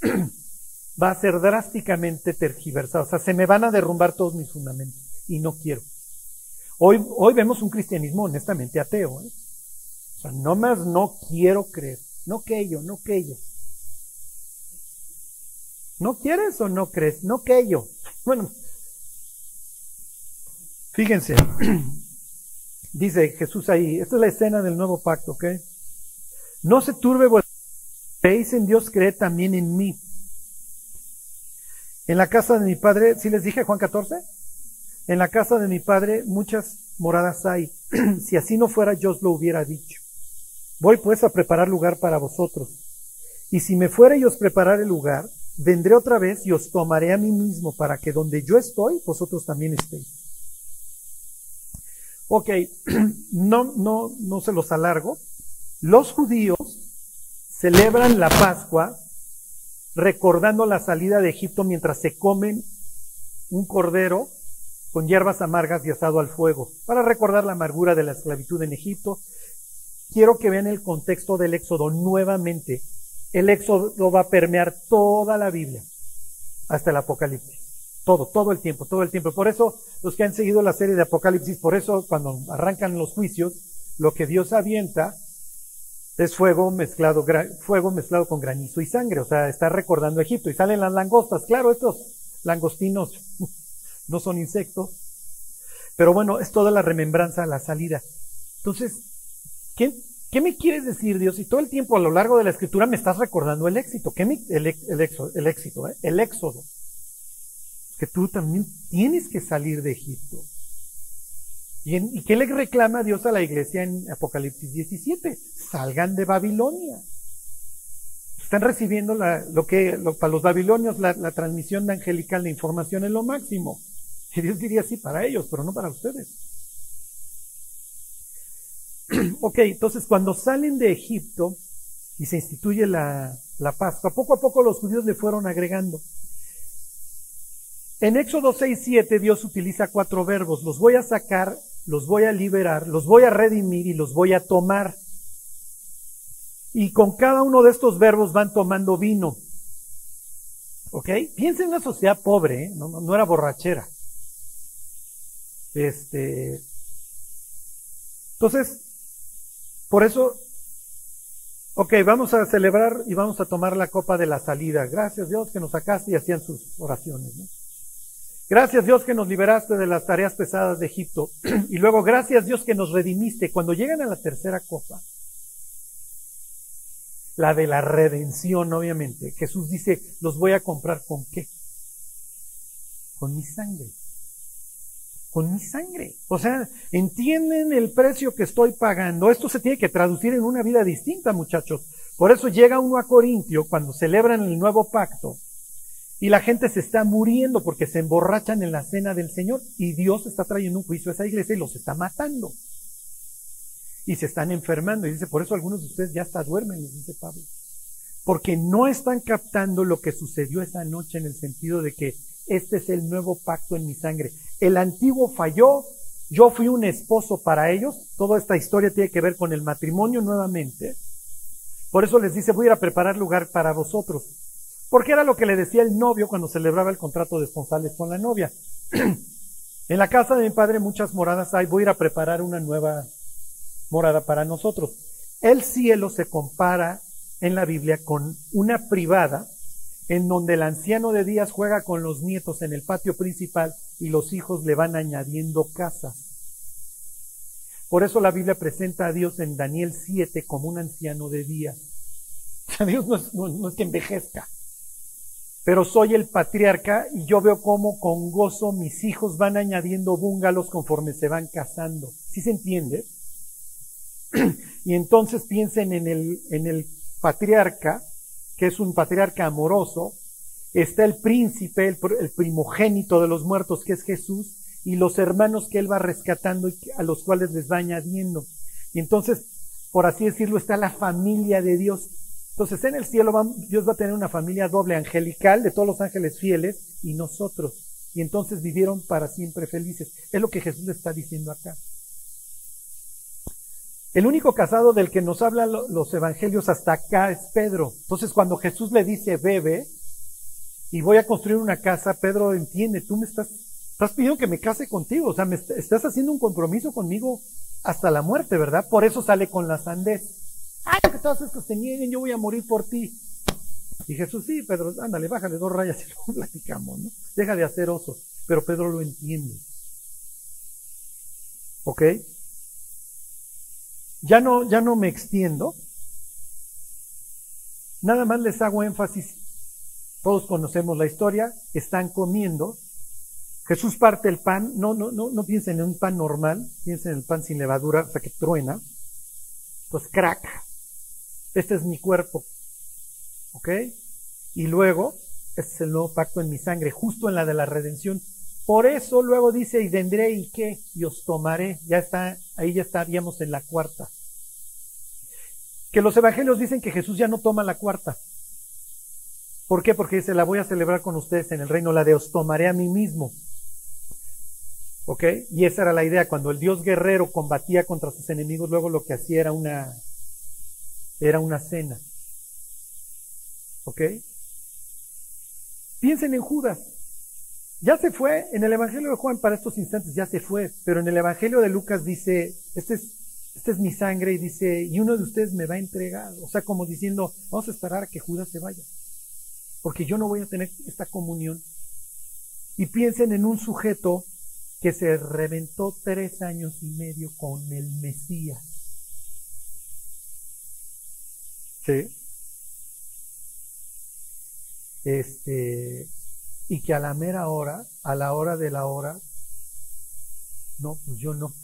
va a ser drásticamente tergiversada. O sea, se me van a derrumbar todos mis fundamentos. Y no quiero. Hoy, hoy vemos un cristianismo honestamente ateo. ¿eh? O sea, no más no quiero creer. No que yo, no que yo. ¿No quieres o no crees? No que yo. Bueno, Fíjense, dice Jesús ahí, esta es la escena del nuevo pacto, ¿ok? No se turbe vuestro creéis en Dios, cree también en mí. En la casa de mi padre, ¿sí les dije Juan 14? En la casa de mi padre muchas moradas hay. si así no fuera, yo os lo hubiera dicho. Voy pues a preparar lugar para vosotros. Y si me fuera y os preparar el lugar, vendré otra vez y os tomaré a mí mismo para que donde yo estoy, vosotros también estéis. Ok, no, no, no se los alargo. Los judíos celebran la Pascua recordando la salida de Egipto mientras se comen un cordero con hierbas amargas y asado al fuego, para recordar la amargura de la esclavitud en Egipto. Quiero que vean el contexto del Éxodo nuevamente. El Éxodo va a permear toda la Biblia hasta el Apocalipsis. Todo, todo el tiempo, todo el tiempo. Por eso, los que han seguido la serie de Apocalipsis, por eso cuando arrancan los juicios, lo que Dios avienta es fuego mezclado, fuego mezclado con granizo y sangre. O sea, está recordando Egipto. Y salen las langostas. Claro, estos langostinos no son insectos. Pero bueno, es toda la remembranza la salida. Entonces, ¿qué, ¿qué me quieres decir, Dios? Y todo el tiempo a lo largo de la escritura me estás recordando el éxito. ¿Qué el, el, el éxito, ¿eh? el éxodo que tú también tienes que salir de Egipto. ¿Y, qué le reclama Dios a la iglesia en Apocalipsis 17? Salgan de Babilonia. Están recibiendo lo que para los babilonios la, la transmisión de angelical de información es lo máximo. Y Dios diría sí para ellos, pero no para ustedes. ok, entonces cuando salen de Egipto y se instituye la, la Pascua, poco a poco los judíos le fueron agregando. En Éxodo 6, 7 Dios utiliza cuatro verbos. Los voy a sacar, los voy a liberar, los voy a redimir y los voy a tomar. Y con cada uno de estos verbos van tomando vino. ¿Ok? Piensa en una sociedad pobre, ¿eh? no, no, era borrachera. Este. Entonces, por eso, ok, vamos a celebrar y vamos a tomar la copa de la salida. Gracias Dios que nos sacaste y hacían sus oraciones. ¿no? Gracias Dios que nos liberaste de las tareas pesadas de Egipto. y luego, gracias Dios que nos redimiste. Cuando llegan a la tercera copa, la de la redención, obviamente, Jesús dice, los voy a comprar con qué? Con mi sangre. Con mi sangre. O sea, entienden el precio que estoy pagando. Esto se tiene que traducir en una vida distinta, muchachos. Por eso llega uno a Corintio cuando celebran el nuevo pacto y la gente se está muriendo porque se emborrachan en la cena del Señor y Dios está trayendo un juicio a esa iglesia y los está matando. Y se están enfermando. Y dice, por eso algunos de ustedes ya hasta duermen, les dice Pablo. Porque no están captando lo que sucedió esa noche en el sentido de que este es el nuevo pacto en mi sangre. El antiguo falló, yo fui un esposo para ellos. Toda esta historia tiene que ver con el matrimonio nuevamente. Por eso les dice, voy a ir a preparar lugar para vosotros. Porque era lo que le decía el novio cuando celebraba el contrato de esponsales con la novia. en la casa de mi padre muchas moradas hay, voy a ir a preparar una nueva morada para nosotros. El cielo se compara en la Biblia con una privada en donde el anciano de días juega con los nietos en el patio principal y los hijos le van añadiendo casas. Por eso la Biblia presenta a Dios en Daniel 7 como un anciano de días. O Dios no es, no es que envejezca, pero soy el patriarca y yo veo cómo con gozo mis hijos van añadiendo búngalos conforme se van casando. ¿Sí se entiende? y entonces piensen en el, en el patriarca, que es un patriarca amoroso, está el príncipe, el, primogénito de los muertos, que es Jesús, y los hermanos que él va rescatando y a los cuales les va añadiendo. Y entonces, por así decirlo, está la familia de Dios. Entonces, en el cielo Dios va a tener una familia doble angelical de todos los ángeles fieles y nosotros. Y entonces vivieron para siempre felices. Es lo que Jesús le está diciendo acá. El único casado del que nos hablan los evangelios hasta acá es Pedro. Entonces cuando Jesús le dice, bebe, y voy a construir una casa, Pedro entiende, tú me estás, estás pidiendo que me case contigo, o sea, me estás haciendo un compromiso conmigo hasta la muerte, ¿verdad? Por eso sale con la sandez. Ay, que todos estos te nieguen, yo voy a morir por ti. Y Jesús, sí, Pedro, ándale, bájale dos rayas y luego platicamos, ¿no? Deja de hacer osos. Pero Pedro lo entiende. ¿Ok? Ya no, ya no me extiendo. Nada más les hago énfasis. Todos conocemos la historia. Están comiendo. Jesús parte el pan. No, no, no, no piensen en un pan normal. Piensen en el pan sin levadura, o sea que truena. Pues crack. Este es mi cuerpo. ¿Ok? Y luego, este es el nuevo pacto en mi sangre, justo en la de la redención. Por eso luego dice, y vendré y qué, y os tomaré. Ya está, ahí ya estaríamos en la cuarta. Que los evangelios dicen que Jesús ya no toma la cuarta. ¿Por qué? Porque dice, la voy a celebrar con ustedes en el reino, la de os tomaré a mí mismo. ¿Ok? Y esa era la idea. Cuando el Dios guerrero combatía contra sus enemigos, luego lo que hacía era una, era una cena. ¿Ok? Piensen en Judas. Ya se fue, en el Evangelio de Juan para estos instantes ya se fue, pero en el Evangelio de Lucas dice, este es, esta es mi sangre y dice, y uno de ustedes me va a entregar. O sea, como diciendo, vamos a esperar a que Judas se vaya, porque yo no voy a tener esta comunión. Y piensen en un sujeto que se reventó tres años y medio con el Mesías. ¿Sí? Este, y que a la mera hora, a la hora de la hora, no, pues yo no.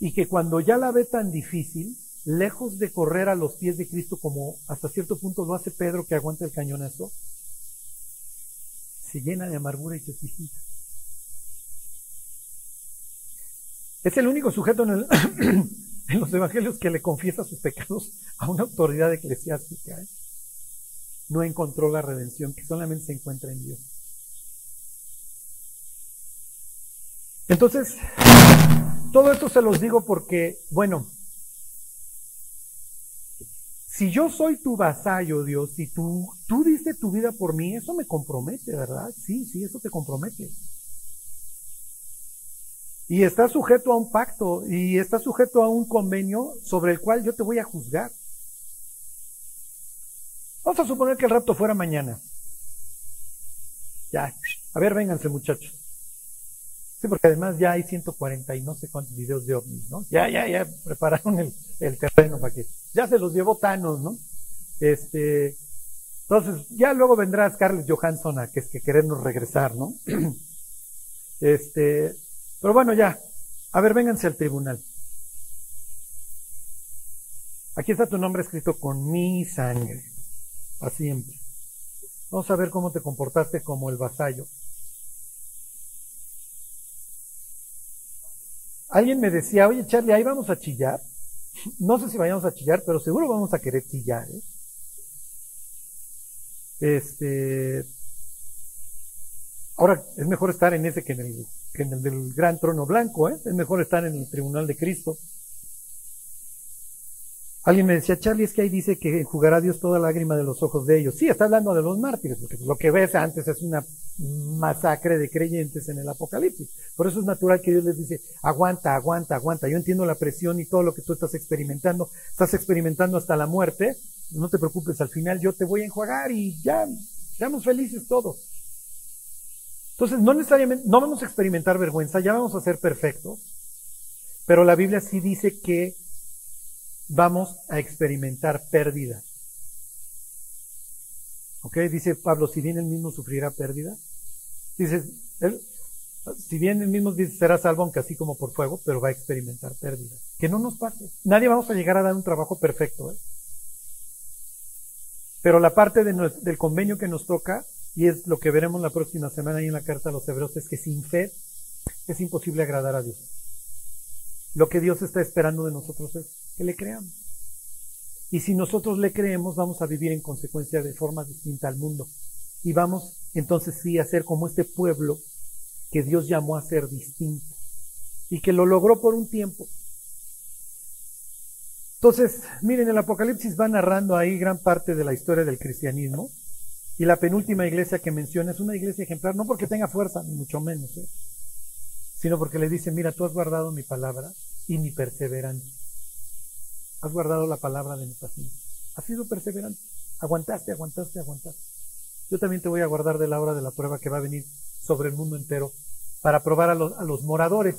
Y que cuando ya la ve tan difícil, lejos de correr a los pies de Cristo como hasta cierto punto lo hace Pedro que aguanta el cañonazo, se llena de amargura y se suicida. Es el único sujeto en, el, en los evangelios que le confiesa sus pecados a una autoridad eclesiástica. ¿eh? no encontró la redención que solamente se encuentra en Dios. Entonces, todo esto se los digo porque, bueno, si yo soy tu vasallo, Dios, y tú, tú diste tu vida por mí, eso me compromete, ¿verdad? Sí, sí, eso te compromete. Y está sujeto a un pacto y está sujeto a un convenio sobre el cual yo te voy a juzgar. Vamos a suponer que el rapto fuera mañana. Ya, a ver, vénganse muchachos. Sí, porque además ya hay 140 y no sé cuántos videos de ovnis, ¿no? Ya, ya, ya prepararon el, terreno para que, ya se los llevó Thanos, ¿no? Este, entonces, ya luego vendrá Scarlett Johansson a que es que querernos regresar, ¿no? Este, pero bueno, ya. A ver, vénganse al tribunal. Aquí está tu nombre escrito con mi sangre a siempre. Vamos a ver cómo te comportaste como el vasallo. Alguien me decía, oye Charlie, ahí vamos a chillar. No sé si vayamos a chillar, pero seguro vamos a querer chillar. ¿eh? Este, ahora es mejor estar en ese que en el, que en el del gran trono blanco, ¿eh? es mejor estar en el tribunal de Cristo. Alguien me decía, Charlie, es que ahí dice que jugará Dios toda lágrima de los ojos de ellos. Sí, está hablando de los mártires, porque lo que ves antes es una masacre de creyentes en el Apocalipsis. Por eso es natural que Dios les dice, aguanta, aguanta, aguanta. Yo entiendo la presión y todo lo que tú estás experimentando. Estás experimentando hasta la muerte. No te preocupes, al final yo te voy a enjuagar y ya, seamos felices todos. Entonces, no necesariamente, no vamos a experimentar vergüenza, ya vamos a ser perfectos. Pero la Biblia sí dice que vamos a experimentar pérdida. ¿Ok? Dice Pablo, si bien él mismo sufrirá pérdida. Dice, si bien él mismo dice, será salvo, aunque así como por fuego, pero va a experimentar pérdida. Que no nos pase. Nadie vamos a llegar a dar un trabajo perfecto. ¿eh? Pero la parte del convenio que nos toca, y es lo que veremos la próxima semana ahí en la carta a los hebreos, es que sin fe es imposible agradar a Dios. Lo que Dios está esperando de nosotros es que le creamos. Y si nosotros le creemos, vamos a vivir en consecuencia de forma distinta al mundo. Y vamos entonces sí a ser como este pueblo que Dios llamó a ser distinto y que lo logró por un tiempo. Entonces, miren, el Apocalipsis va narrando ahí gran parte de la historia del cristianismo. Y la penúltima iglesia que menciona es una iglesia ejemplar, no porque tenga fuerza, ni mucho menos, ¿eh? sino porque le dice, mira, tú has guardado mi palabra y mi perseverancia. Has guardado la palabra de mi paciencia. Has sido perseverante. Aguantaste, aguantaste, aguantaste. Yo también te voy a guardar de la hora de la prueba que va a venir sobre el mundo entero para probar a los, a los moradores.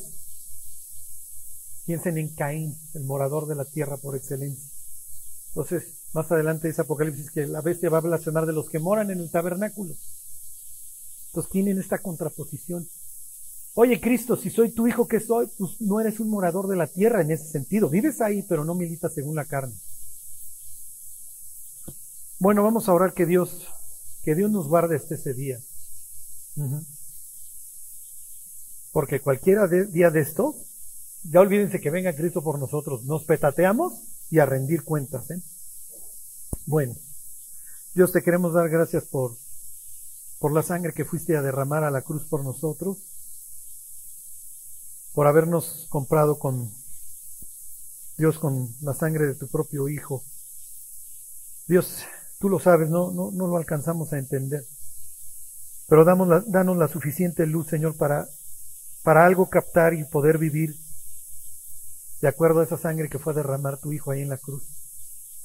Piensen en Caín, el morador de la tierra por excelencia. Entonces, más adelante dice Apocalipsis que la bestia va a blasfemar de los que moran en el tabernáculo. Entonces tienen esta contraposición. Oye, Cristo, si soy tu hijo que soy, pues no eres un morador de la tierra en ese sentido. Vives ahí, pero no militas según la carne. Bueno, vamos a orar que Dios, que Dios nos guarde este ese día. Porque cualquiera día de esto, ya olvídense que venga Cristo por nosotros. Nos petateamos y a rendir cuentas. ¿eh? Bueno, Dios te queremos dar gracias por, por la sangre que fuiste a derramar a la cruz por nosotros por habernos comprado con Dios con la sangre de tu propio Hijo. Dios, tú lo sabes, no, no, no lo alcanzamos a entender. Pero damos la, danos la suficiente luz, Señor, para, para algo captar y poder vivir de acuerdo a esa sangre que fue a derramar tu Hijo ahí en la cruz.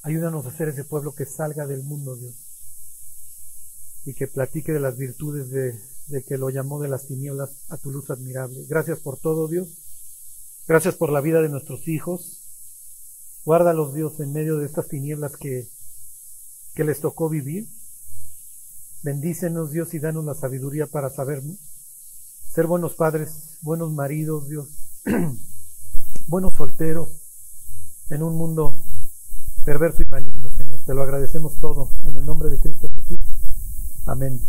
Ayúdanos a ser ese pueblo que salga del mundo, Dios, y que platique de las virtudes de, que lo llamó de las tinieblas a tu luz admirable. Gracias por todo, Dios. Gracias por la vida de nuestros hijos. Guárdalos, Dios, en medio de estas tinieblas que, que les tocó vivir. Bendícenos, Dios, y danos la sabiduría para saber ser buenos padres, buenos maridos, Dios, buenos solteros en un mundo perverso y maligno, Señor. Te lo agradecemos todo en el nombre de Cristo Jesús. Amén.